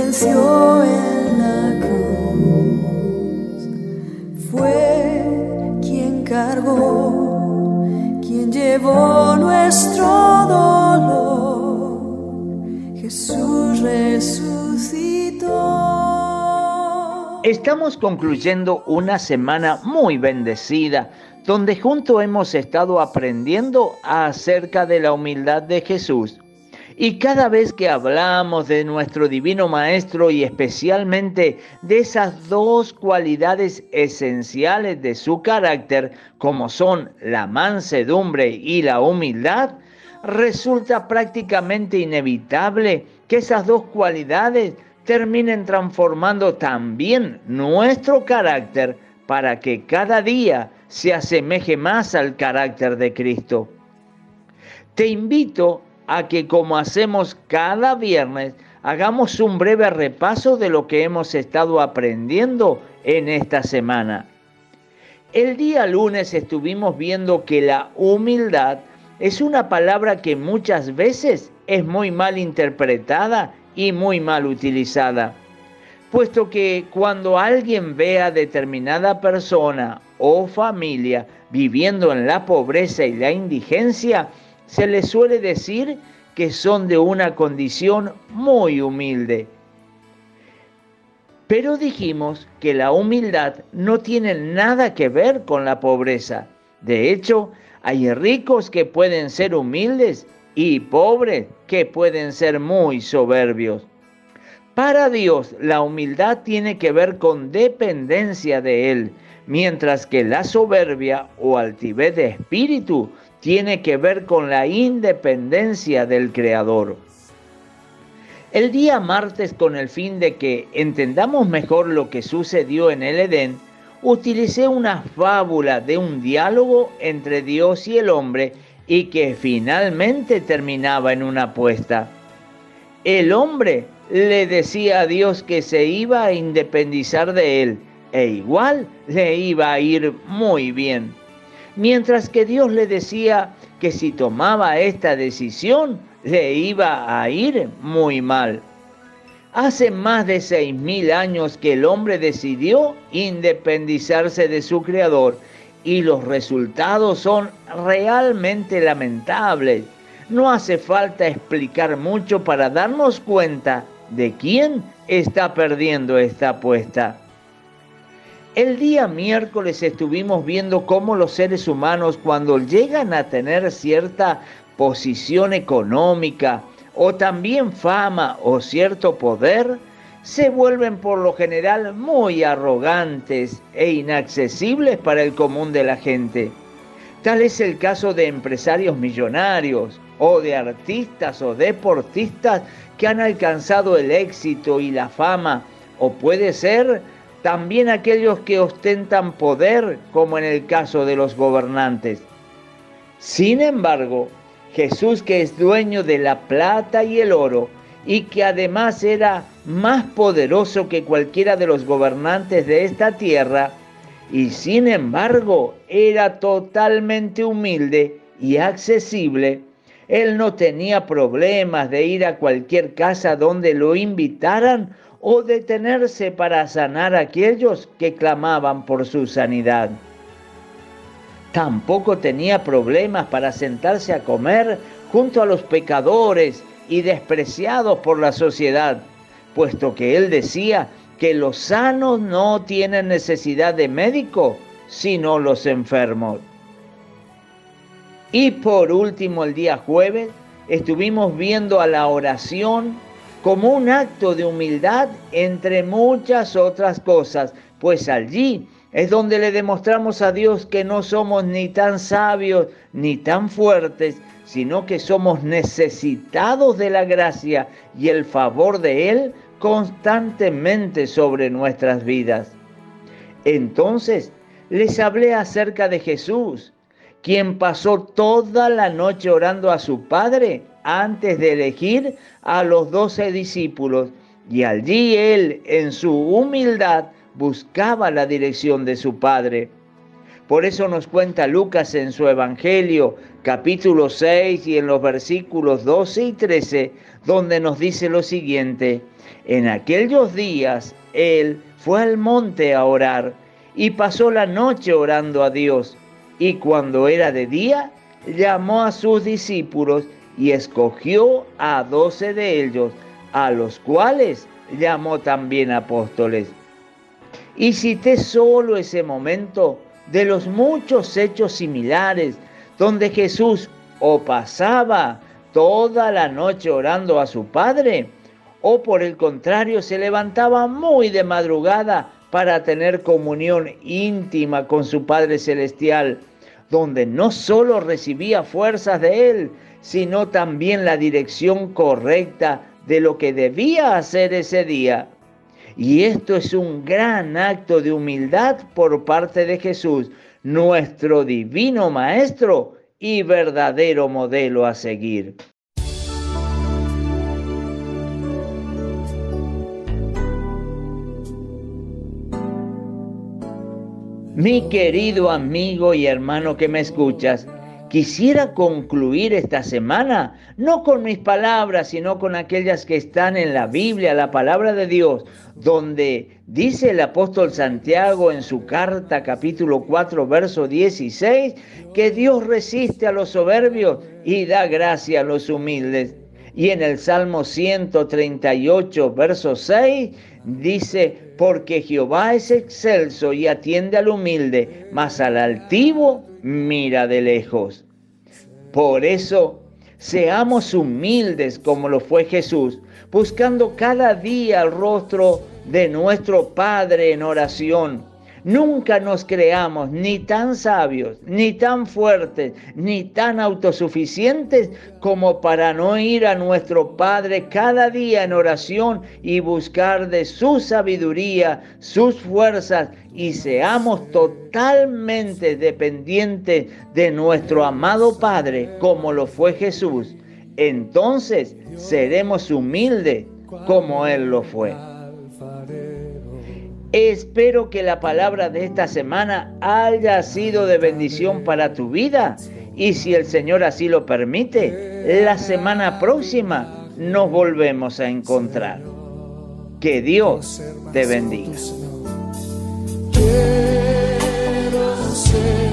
venció en la cruz. Fue quien cargó, quien llevó nuestro dolor. Jesús resucitó. Estamos concluyendo una semana muy bendecida donde juntos hemos estado aprendiendo acerca de la humildad de Jesús. Y cada vez que hablamos de nuestro Divino Maestro y especialmente de esas dos cualidades esenciales de su carácter, como son la mansedumbre y la humildad, resulta prácticamente inevitable que esas dos cualidades terminen transformando también nuestro carácter para que cada día se asemeje más al carácter de Cristo. Te invito a que como hacemos cada viernes, hagamos un breve repaso de lo que hemos estado aprendiendo en esta semana. El día lunes estuvimos viendo que la humildad es una palabra que muchas veces es muy mal interpretada y muy mal utilizada, puesto que cuando alguien ve a determinada persona o familia viviendo en la pobreza y la indigencia, se les suele decir que son de una condición muy humilde. Pero dijimos que la humildad no tiene nada que ver con la pobreza. De hecho, hay ricos que pueden ser humildes y pobres que pueden ser muy soberbios. Para Dios, la humildad tiene que ver con dependencia de Él, mientras que la soberbia o altivez de espíritu tiene que ver con la independencia del Creador. El día martes, con el fin de que entendamos mejor lo que sucedió en el Edén, utilicé una fábula de un diálogo entre Dios y el hombre y que finalmente terminaba en una apuesta. El hombre le decía a Dios que se iba a independizar de él e igual le iba a ir muy bien mientras que Dios le decía que si tomaba esta decisión le iba a ir muy mal. Hace más de seis mil años que el hombre decidió independizarse de su creador y los resultados son realmente lamentables. No hace falta explicar mucho para darnos cuenta de quién está perdiendo esta apuesta. El día miércoles estuvimos viendo cómo los seres humanos cuando llegan a tener cierta posición económica o también fama o cierto poder, se vuelven por lo general muy arrogantes e inaccesibles para el común de la gente. Tal es el caso de empresarios millonarios o de artistas o deportistas que han alcanzado el éxito y la fama, o puede ser también aquellos que ostentan poder, como en el caso de los gobernantes. Sin embargo, Jesús, que es dueño de la plata y el oro, y que además era más poderoso que cualquiera de los gobernantes de esta tierra, y sin embargo era totalmente humilde y accesible, él no tenía problemas de ir a cualquier casa donde lo invitaran o detenerse para sanar a aquellos que clamaban por su sanidad. Tampoco tenía problemas para sentarse a comer junto a los pecadores y despreciados por la sociedad, puesto que él decía que los sanos no tienen necesidad de médico, sino los enfermos. Y por último, el día jueves, estuvimos viendo a la oración como un acto de humildad entre muchas otras cosas, pues allí es donde le demostramos a Dios que no somos ni tan sabios ni tan fuertes, sino que somos necesitados de la gracia y el favor de Él constantemente sobre nuestras vidas. Entonces les hablé acerca de Jesús, quien pasó toda la noche orando a su Padre antes de elegir a los doce discípulos. Y allí él en su humildad buscaba la dirección de su Padre. Por eso nos cuenta Lucas en su Evangelio, capítulo 6 y en los versículos 12 y 13, donde nos dice lo siguiente, en aquellos días él fue al monte a orar y pasó la noche orando a Dios, y cuando era de día, llamó a sus discípulos y escogió a doce de ellos, a los cuales llamó también apóstoles. Y cité solo ese momento de los muchos hechos similares donde Jesús o pasaba toda la noche orando a su Padre, o por el contrario se levantaba muy de madrugada para tener comunión íntima con su Padre Celestial, donde no solo recibía fuerzas de Él, sino también la dirección correcta de lo que debía hacer ese día. Y esto es un gran acto de humildad por parte de Jesús, nuestro divino Maestro y verdadero modelo a seguir. Mi querido amigo y hermano que me escuchas, Quisiera concluir esta semana no con mis palabras, sino con aquellas que están en la Biblia, la palabra de Dios, donde dice el apóstol Santiago en su carta capítulo 4, verso 16, que Dios resiste a los soberbios y da gracia a los humildes. Y en el Salmo 138, verso 6, dice, porque Jehová es excelso y atiende al humilde, mas al altivo mira de lejos. Por eso, seamos humildes como lo fue Jesús, buscando cada día el rostro de nuestro Padre en oración Nunca nos creamos ni tan sabios, ni tan fuertes, ni tan autosuficientes como para no ir a nuestro Padre cada día en oración y buscar de su sabiduría, sus fuerzas y seamos totalmente dependientes de nuestro amado Padre como lo fue Jesús. Entonces seremos humildes como Él lo fue. Espero que la palabra de esta semana haya sido de bendición para tu vida y si el Señor así lo permite, la semana próxima nos volvemos a encontrar. Que Dios te bendiga. Quiero ser